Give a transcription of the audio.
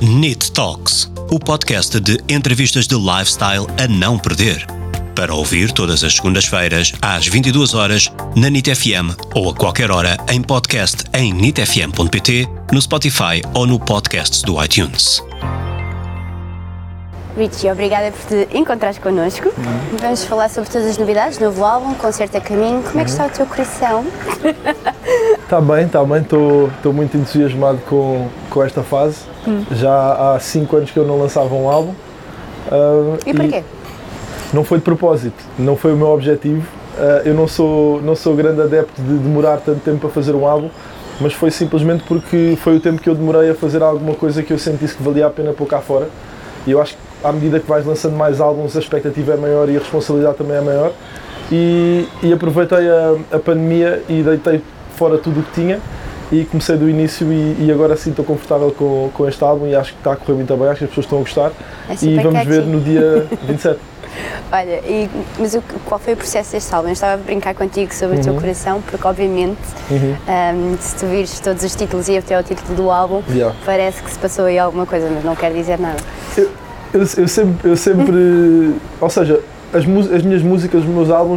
NIT Talks, o podcast de entrevistas de lifestyle a não perder. Para ouvir todas as segundas-feiras, às 22 horas na NIT FM ou a qualquer hora em podcast em nitfm.pt, no Spotify ou no podcast do iTunes. Richie, obrigada por te encontrares connosco. Vamos falar sobre todas as novidades, novo álbum, concerto a caminho. Como é que está o teu coração? Está bem, está bem, estou muito entusiasmado com, com esta fase. Já há 5 anos que eu não lançava um álbum. ah, E porquê? Não foi de propósito, não foi o meu objetivo. Ah, eu não sou, não sou grande adepto de demorar tanto tempo para fazer um álbum, mas foi simplesmente porque foi o tempo que eu demorei a fazer alguma coisa que eu sentisse que valia a pena pôr cá fora. E eu acho que à medida que vais lançando mais álbuns, a expectativa é maior e a responsabilidade também é maior. E, e aproveitei a, a pandemia e deitei fora tudo o que tinha e comecei do início e, e agora sim estou confortável com, com este álbum e acho que está a correr muito bem, acho que as pessoas estão a gostar É e vamos ver catchy. no dia 27. Olha, e, mas o, qual foi o processo deste álbum? Eu estava a brincar contigo sobre o teu coração, porque obviamente, ahm, se tu vires todos os títulos e até o título do álbum, Yeah. parece que se passou aí alguma coisa, mas não quer dizer nada. Eu, eu, eu sempre, eu sempre ou seja, as, as minhas músicas, os meus álbuns